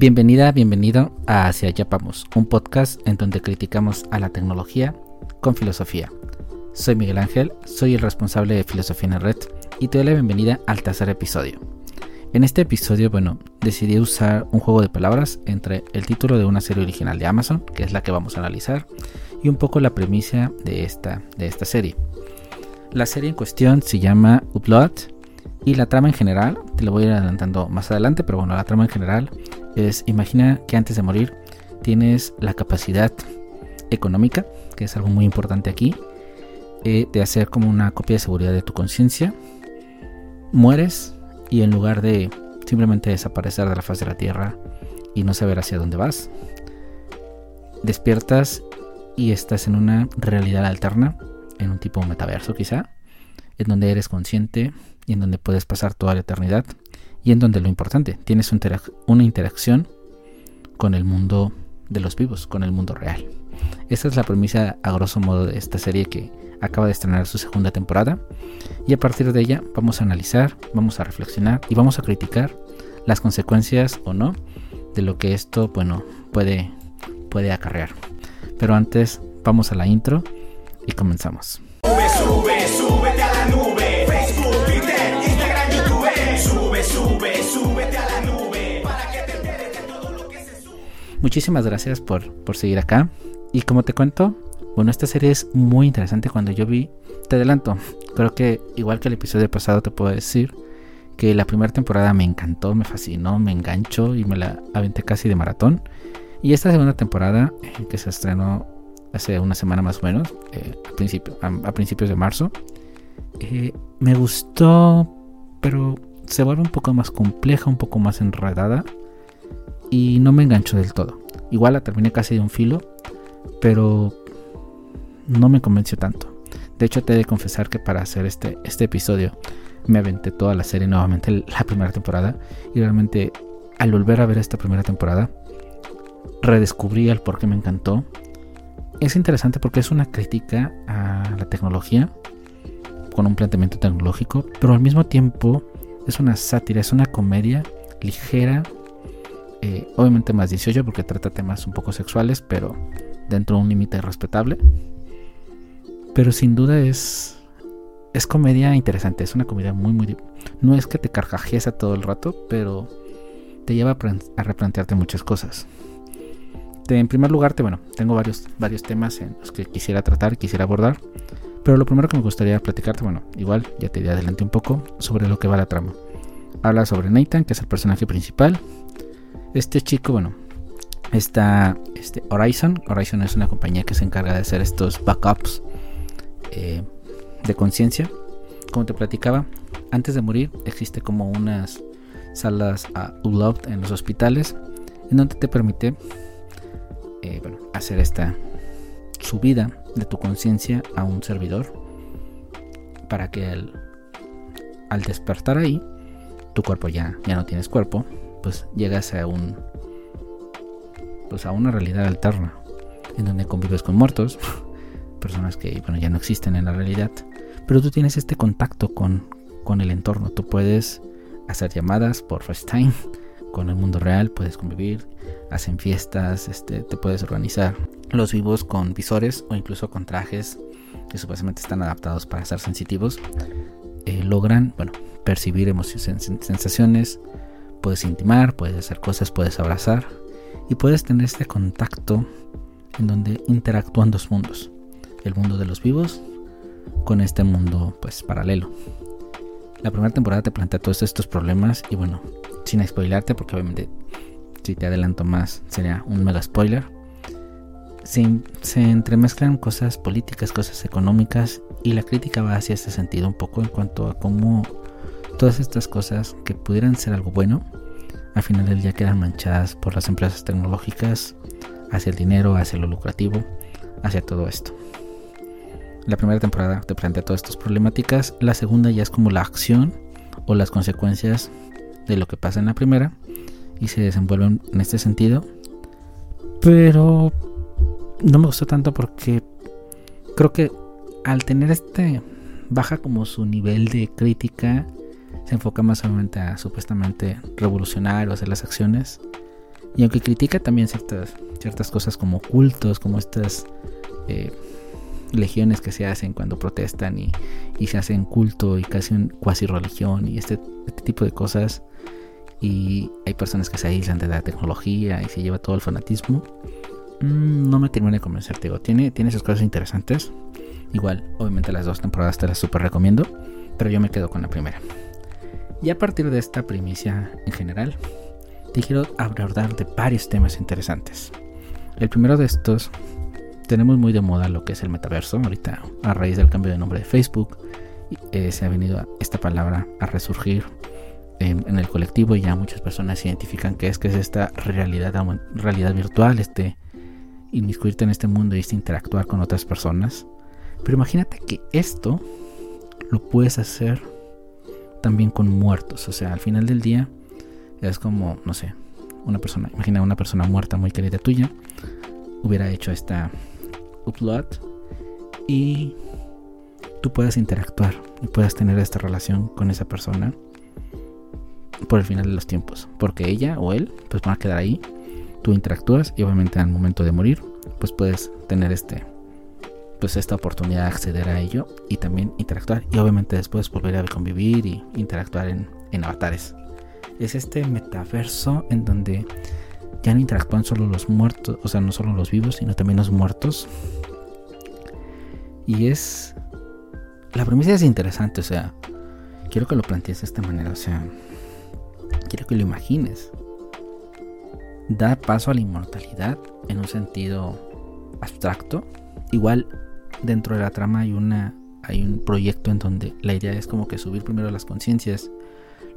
Bienvenida, bienvenido a Hacia allá vamos, un podcast en donde criticamos a la tecnología con filosofía. Soy Miguel Ángel, soy el responsable de Filosofía en Red y te doy la bienvenida al tercer episodio. En este episodio, bueno, decidí usar un juego de palabras entre el título de una serie original de Amazon, que es la que vamos a analizar, y un poco la premisa de esta, de esta serie. La serie en cuestión se llama Upload y la trama en general, te lo voy a ir adelantando más adelante, pero bueno, la trama en general es, imagina que antes de morir tienes la capacidad económica, que es algo muy importante aquí, eh, de hacer como una copia de seguridad de tu conciencia. Mueres y en lugar de simplemente desaparecer de la faz de la tierra y no saber hacia dónde vas, despiertas y estás en una realidad alterna, en un tipo metaverso quizá, en donde eres consciente y en donde puedes pasar toda la eternidad y en donde lo importante, tienes una interacción con el mundo de los vivos, con el mundo real. Esta es la premisa a grosso modo de esta serie que acaba de estrenar su segunda temporada y a partir de ella vamos a analizar, vamos a reflexionar y vamos a criticar las consecuencias o no de lo que esto, bueno, puede, puede acarrear. Pero antes vamos a la intro y comenzamos. Muchísimas gracias por, por seguir acá. Y como te cuento, bueno, esta serie es muy interesante. Cuando yo vi, te adelanto, creo que igual que el episodio pasado te puedo decir que la primera temporada me encantó, me fascinó, me enganchó y me la aventé casi de maratón. Y esta segunda temporada, eh, que se estrenó hace una semana más o menos, eh, a, principio, a, principios de marzo, eh, me gustó, pero se vuelve un poco más compleja, un poco más enredada y no me enganchó del todo. Igual la terminé casi de un filo, pero no me convenció tanto. De hecho, te he de confesar que para hacer este, este episodio me aventé toda la serie nuevamente, la primera temporada, y realmente al volver a ver esta primera temporada, redescubrí el por qué me encantó. Es interesante porque es una crítica a la tecnología, con un planteamiento tecnológico, pero al mismo tiempo es una sátira, es una comedia ligera, eh, obviamente más 18 porque trata temas un poco sexuales, pero dentro de un límite respetable. Pero sin duda es, es comedia interesante, es una comedia muy, muy... No es que te carcajees todo el rato, pero te lleva a, replantearte muchas cosas. en primer lugar, bueno, tengo varios, varios temas en los que quisiera tratar, quisiera abordar. Pero lo primero que me gustaría platicarte, bueno, igual ya te adelante un poco sobre lo que va la trama. Habla sobre Nathan, que es el personaje principal, este chico, bueno, está este Horizon. Horizon es una compañía que se encarga de hacer estos backups eh, de conciencia. Como te platicaba, antes de morir existe como unas salas a Upload en los hospitales en donde te permite eh, hacer esta subida de tu conciencia a un servidor para que al despertar ahí tu cuerpo ya, ya no tienes cuerpo pues llegas a un pues a una realidad alterna en donde convives con muertos, personas que bueno, ya no existen en la realidad, pero tú tienes este contacto con, con el entorno, tú puedes hacer llamadas por FaceTime con el mundo real, puedes convivir, hacen fiestas, este, te puedes organizar. Los vivos con visores o incluso con trajes que supuestamente están adaptados para ser sensitivos, eh, logran, bueno, percibir emociones, sensaciones, Puedes intimar, puedes hacer cosas, puedes abrazar y puedes tener este contacto en donde interactúan dos mundos. El mundo de los vivos con este mundo pues paralelo. La primera temporada te plantea todos estos problemas y bueno, sin spoilarte porque obviamente si te adelanto más sería un mega spoiler. Se, entremezclan cosas políticas, cosas económicas y la crítica va hacia este sentido un poco en cuanto a cómo Todas estas cosas que pudieran ser algo bueno, al final del día quedan manchadas por las empresas tecnológicas hacia el dinero, hacia lo lucrativo, hacia todo esto. La primera temporada te plantea todas estas problemáticas, la segunda ya es como la acción o las consecuencias de lo que pasa en la primera y se desenvuelven en este sentido. Pero no me gustó tanto porque creo que al tener este baja como su nivel de crítica se enfoca más solamente a supuestamente revolucionar o hacer las acciones Y aunque critica también ciertas, ciertas cosas como cultos, como estas eh, legiones que se hacen cuando protestan y, se hacen culto y casi un cuasi religión y este, este, tipo de cosas. Y hay personas que se aíslan de la tecnología y se lleva todo el fanatismo. Mm, no me termina de convencer, digo. Tiene, tiene sus cosas interesantes. Igual, obviamente las dos temporadas te las super recomiendo. Pero yo me quedo con la primera. Y a partir de esta primicia en general, te quiero abordar de varios temas interesantes. El primero de estos, tenemos muy de moda lo que es el metaverso. Ahorita, a raíz del cambio de nombre de Facebook, eh, se ha venido esta palabra a resurgir en, el colectivo y ya muchas personas identifican que es que es esta realidad, realidad virtual, este inmiscuirte en este mundo y este interactuar con otras personas. Pero imagínate que esto lo puedes hacer también con muertos. O sea, al final del día es como, no sé, una persona, imagina una persona muerta muy querida tuya, hubiera hecho esta upload y tú puedas interactuar y puedas tener esta relación con esa persona por el final de los tiempos. Porque ella o él pues van a quedar ahí, tú interactúas y obviamente al momento de morir pues puedes tener este pues esta oportunidad de acceder a ello y también interactuar y obviamente después volver a convivir y interactuar en, en avatares. Es este metaverso en donde ya no interactúan solo los muertos, o sea, no solo los vivos, sino también los muertos. Y es... La premisa es interesante, o sea, quiero que lo plantees de esta manera, o sea, quiero que lo imagines. Da paso a la inmortalidad en un sentido abstracto. Igual dentro de la trama hay una hay un proyecto en donde la idea es como que subir primero las conciencias,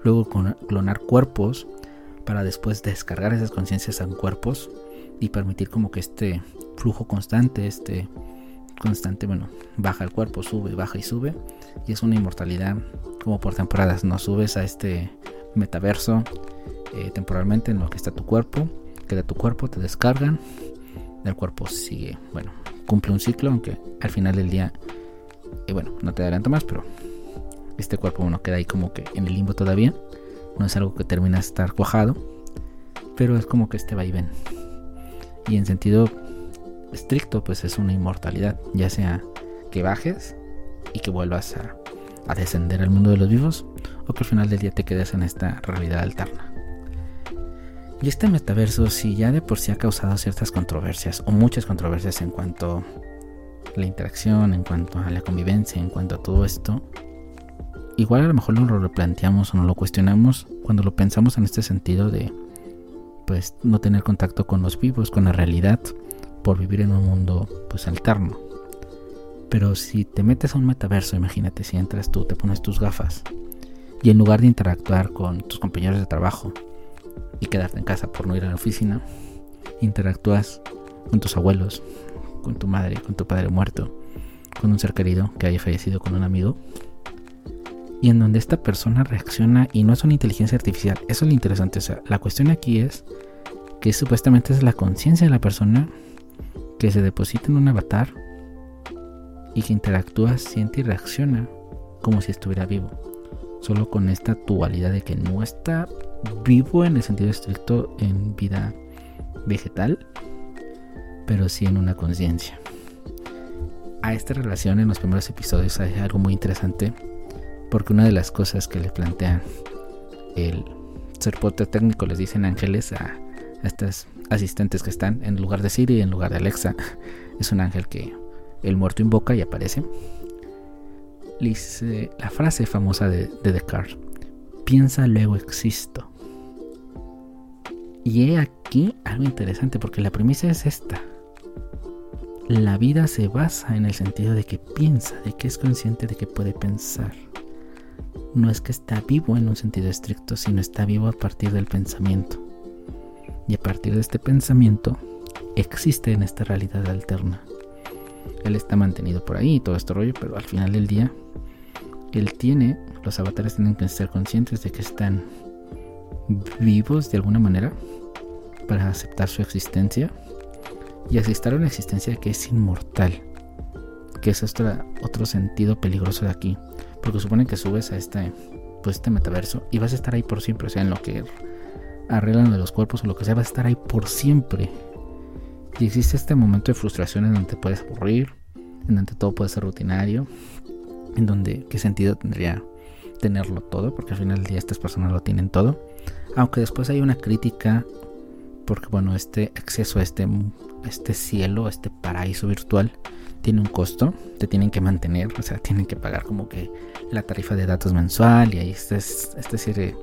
luego clonar cuerpos para después descargar esas conciencias en cuerpos y permitir como que este flujo constante, este constante, bueno, baja el cuerpo, sube, baja y sube. Y es una inmortalidad como por temporadas, no subes a este metaverso eh, temporalmente en lo que está tu cuerpo, queda tu cuerpo, te descargan, el cuerpo sigue, bueno, cumple un ciclo, aunque al final del día, y bueno, no te adelanto más, pero este cuerpo uno queda ahí como que en el limbo todavía, no es algo que termina de estar cuajado, pero es como que este va y ven. Y en sentido estricto, pues es una inmortalidad, ya sea que bajes y que vuelvas a, a descender al mundo de los vivos, o que al final del día te quedes en esta realidad alterna. Y este metaverso, si ya de por sí ha causado ciertas controversias, o muchas controversias en cuanto a la interacción, en cuanto a la convivencia, en cuanto a todo esto, igual a lo mejor no lo replanteamos o no lo cuestionamos cuando lo pensamos en este sentido de pues no tener contacto con los vivos, con la realidad, por vivir en un mundo pues alterno. Pero si te metes a un metaverso, imagínate si entras tú, te pones tus gafas y en lugar de interactuar con tus compañeros de trabajo, y quedarte en casa por no ir a la oficina, interactúas con tus abuelos, con tu madre, con tu padre muerto, con un ser querido que haya fallecido con un amigo, y en donde esta persona reacciona y no es una inteligencia artificial. Eso es lo interesante. O sea, la cuestión aquí es que supuestamente es la conciencia de la persona que se deposita en un avatar y que interactúa, siente y reacciona como si estuviera vivo. Solo con esta dualidad de que no está vivo en el sentido estricto en vida vegetal, pero sí en una conciencia. A esta relación en los primeros episodios hay algo muy interesante, porque una de las cosas que le plantean el soporte técnico, les dicen ángeles a, estas asistentes que están en lugar de Siri en lugar de Alexa, es un ángel que el muerto invoca y aparece. Dice la frase famosa de Descartes, piensa luego existo. Y he aquí algo interesante porque la premisa es esta. La vida se basa en el sentido de que piensa, de que es consciente de que puede pensar. No es que está vivo en un sentido estricto, sino está vivo a partir del pensamiento. Y a partir de este pensamiento existe en esta realidad alterna. Él está mantenido por ahí y todo este rollo, pero al final del día, él tiene, los avatares tienen que ser conscientes de que están vivos de alguna manera para aceptar su existencia y aceptar una existencia que es inmortal, que es otro, sentido peligroso de aquí, porque supone que subes a este, pues este metaverso y vas a estar ahí por siempre, o sea, en lo que arreglan de los cuerpos o lo que sea va a estar ahí por siempre. Y existe este momento de frustración en donde puedes aburrir, en donde todo puede ser rutinario, en donde qué sentido tendría tenerlo todo, porque al final del día estas personas lo tienen todo. Aunque después hay una crítica, porque bueno, este acceso a este, este cielo, este paraíso virtual, tiene un costo, te tienen que mantener, o sea, tienen que pagar como que la tarifa de datos mensual y ahí esta, esta serie,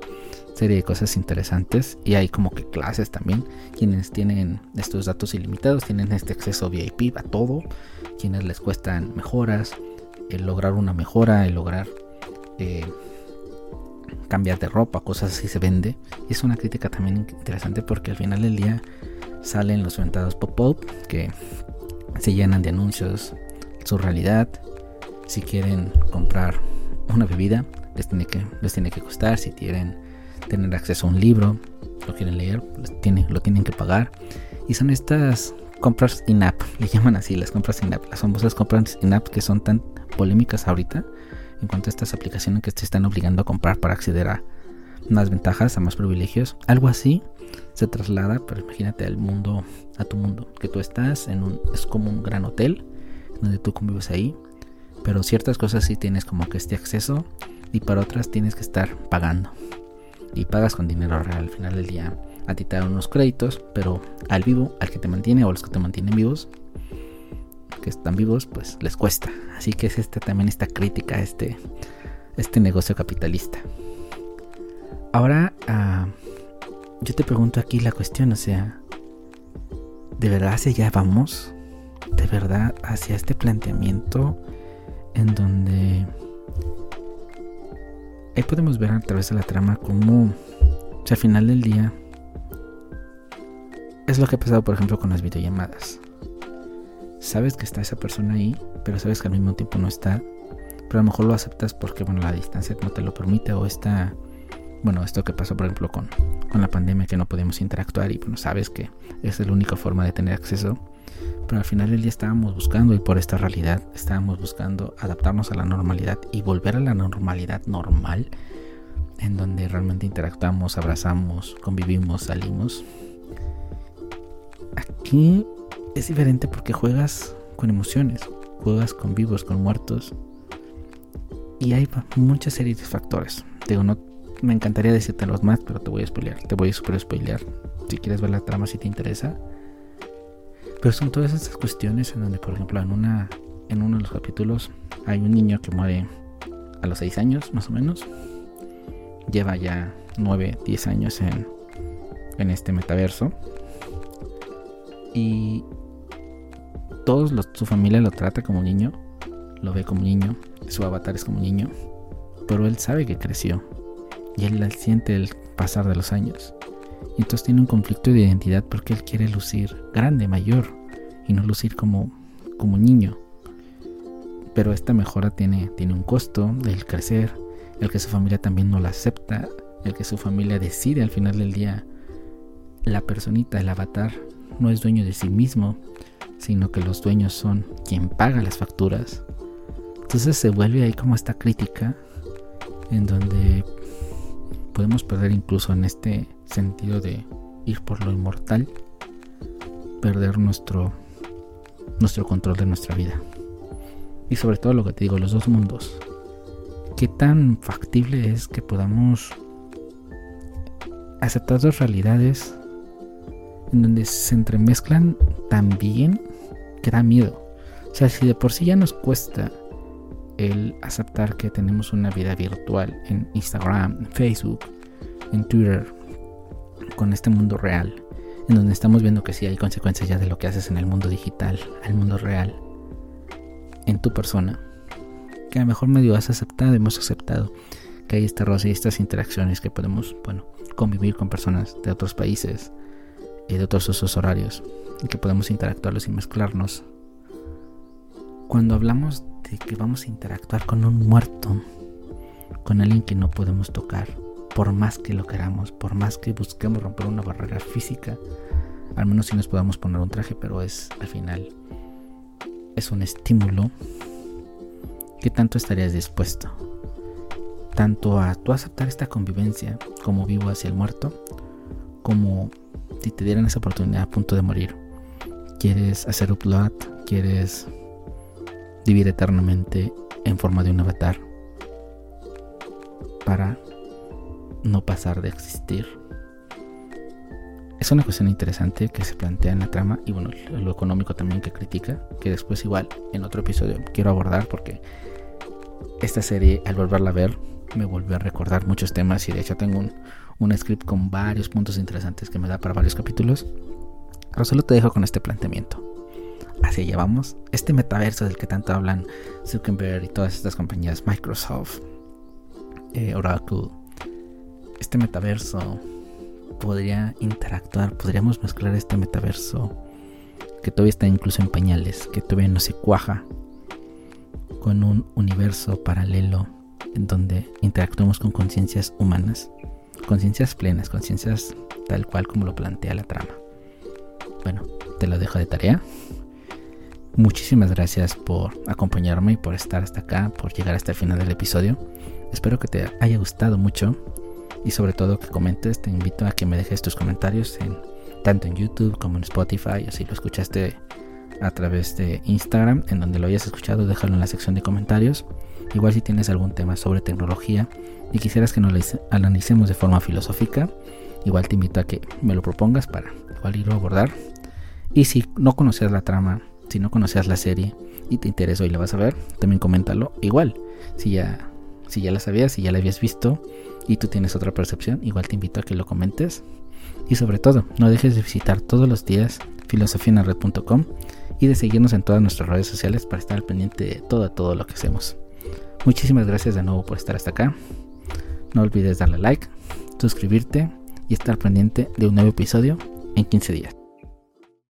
serie de cosas interesantes. Y hay como que clases también, quienes tienen estos datos ilimitados, tienen este acceso VIP a todo, quienes les cuestan mejoras, el lograr una mejora, el lograr eh, cambiar de ropa, cosas así se vende. Es una crítica también interesante porque al final del día salen los ventados pop-up que se llenan de anuncios su realidad. Si quieren comprar una bebida, les tiene que, les tiene que costar. Si quieren tener acceso a un libro, lo quieren leer, tiene, lo tienen que pagar. Y son estas compras in-app, le llaman así, las compras in-app, las famosas compras in-app que son tan polémicas ahorita en cuanto a estas aplicaciones que te están obligando a comprar para acceder a más ventajas, a más privilegios. Algo así se traslada, pero imagínate al mundo, a tu mundo, que tú estás en un, es como un gran hotel donde tú convives ahí, pero ciertas cosas sí tienes como que este acceso y para otras tienes que estar pagando y pagas con dinero real al final del día. A ti te dan unos créditos, pero al vivo, al que te mantiene o los que te mantienen vivos, que están vivos, pues les cuesta. Así que es este, también esta crítica a este, este negocio capitalista. Ahora, uh, yo te pregunto aquí la cuestión, o sea, ¿de verdad hacia allá vamos? ¿De verdad hacia este planteamiento en donde ahí podemos ver a través de la trama como, o sea, al final del día, es lo que ha pasado, por ejemplo, con las videollamadas sabes que está esa persona ahí, pero sabes que al mismo tiempo no está. Pero a lo mejor lo aceptas porque, bueno, la distancia no te lo permite o está, bueno, esto que pasó, por ejemplo, con, con la pandemia, que no podemos interactuar y, bueno, sabes que es la única forma de tener acceso. Pero al final del día estábamos buscando, y por esta realidad, estábamos buscando adaptarnos a la normalidad y volver a la normalidad normal, en donde realmente interactuamos, abrazamos, convivimos, salimos. Aquí es diferente porque juegas con emociones, juegas con vivos, con muertos. Y hay muchas series de factores. Digo, me encantaría decirte los más, pero te voy a spoilear. Te voy a super spoilear. Si quieres ver la trama, si te interesa. Pero son todas estas cuestiones en donde, por ejemplo, en una en uno de los capítulos hay un niño que muere a los 6 años, más o menos. Lleva ya 9, 10 años en, en este metaverso. Y todos su familia lo trata como niño, lo ve como niño, su avatar es como niño, pero él sabe que creció y él siente el pasar de los años. Y entonces tiene un conflicto de identidad porque él quiere lucir grande, mayor, y no lucir como, como niño. Pero esta mejora tiene, tiene un costo, el crecer, el que su familia también no la acepta, el que su familia decide al final del día, la personita, el avatar, no es dueño de sí mismo, sino que los dueños son quien paga las facturas. Entonces se vuelve ahí como esta crítica en donde podemos perder incluso en este sentido de ir por lo inmortal, perder nuestro nuestro control de nuestra vida. Y sobre todo lo que te digo, los dos mundos. ¿Qué tan factible es que podamos aceptar dos realidades en donde se entremezclan también que da miedo. O sea, si de por sí ya nos cuesta el aceptar que tenemos una vida virtual en Instagram, en Facebook, en Twitter, con este mundo real, en donde estamos viendo que sí hay consecuencias ya de lo que haces en el mundo digital, al mundo real, en tu persona, que a lo mejor medio has aceptado, hemos aceptado que hay este roce y estas interacciones que podemos, bueno, convivir con personas de otros países, y de otros usos horarios y que podemos interactuarlos y mezclarnos. Cuando hablamos de que vamos a interactuar con un muerto, con alguien que no podemos tocar, por más que lo queramos, por más que busquemos romper una barrera física, al menos si nos podamos poner un traje, pero es al final es un estímulo. ¿Qué tanto estarías dispuesto? Tanto a tú aceptar esta convivencia como vivo hacia el muerto, como si te dieran esa oportunidad a punto de morir. ¿Quieres hacer upload? ¿Quieres vivir eternamente en forma de un avatar? Para no pasar de existir. Es una cuestión interesante que se plantea en la trama y bueno, lo económico también que critica, que después igual en otro episodio quiero abordar porque esta serie al volverla a ver me volvió a recordar muchos temas y de hecho tengo un, un script con varios puntos interesantes que me da para varios capítulos. Pero solo te dejo con este planteamiento. Así llevamos este metaverso del que tanto hablan Zuckerberg y todas estas compañías, Microsoft, eh, Oracle. Este metaverso podría interactuar, podríamos mezclar este metaverso que todavía está incluso en pañales, que todavía no se cuaja, con un universo paralelo en donde interactuamos con conciencias humanas, conciencias plenas, conciencias tal cual como lo plantea la trama. Bueno, te lo dejo de tarea. Muchísimas gracias por acompañarme y por estar hasta acá, por llegar hasta el final del episodio. Espero que te haya gustado mucho y sobre todo que comentes. Te invito a que me dejes tus comentarios en tanto en YouTube como en Spotify o si lo escuchaste a través de Instagram, en donde lo hayas escuchado, déjalo en la sección de comentarios. Igual si tienes algún tema sobre tecnología y quisieras que nos lo analicemos de forma filosófica, igual te invito a que me lo propongas para igual irlo a abordar. Y si no conocías la trama, si no conocías la serie y te interesó y la vas a ver, también coméntalo. Igual, si ya, si ya la sabías, si ya la habías visto y tú tienes otra percepción, igual te invito a que lo comentes. Y sobre todo, no dejes de visitar todos los días filosofianared.com y de seguirnos en todas nuestras redes sociales para estar al pendiente de todo, todo lo que hacemos. Muchísimas gracias de nuevo por estar hasta acá. No olvides darle like, suscribirte y estar pendiente de un nuevo episodio en 15 días.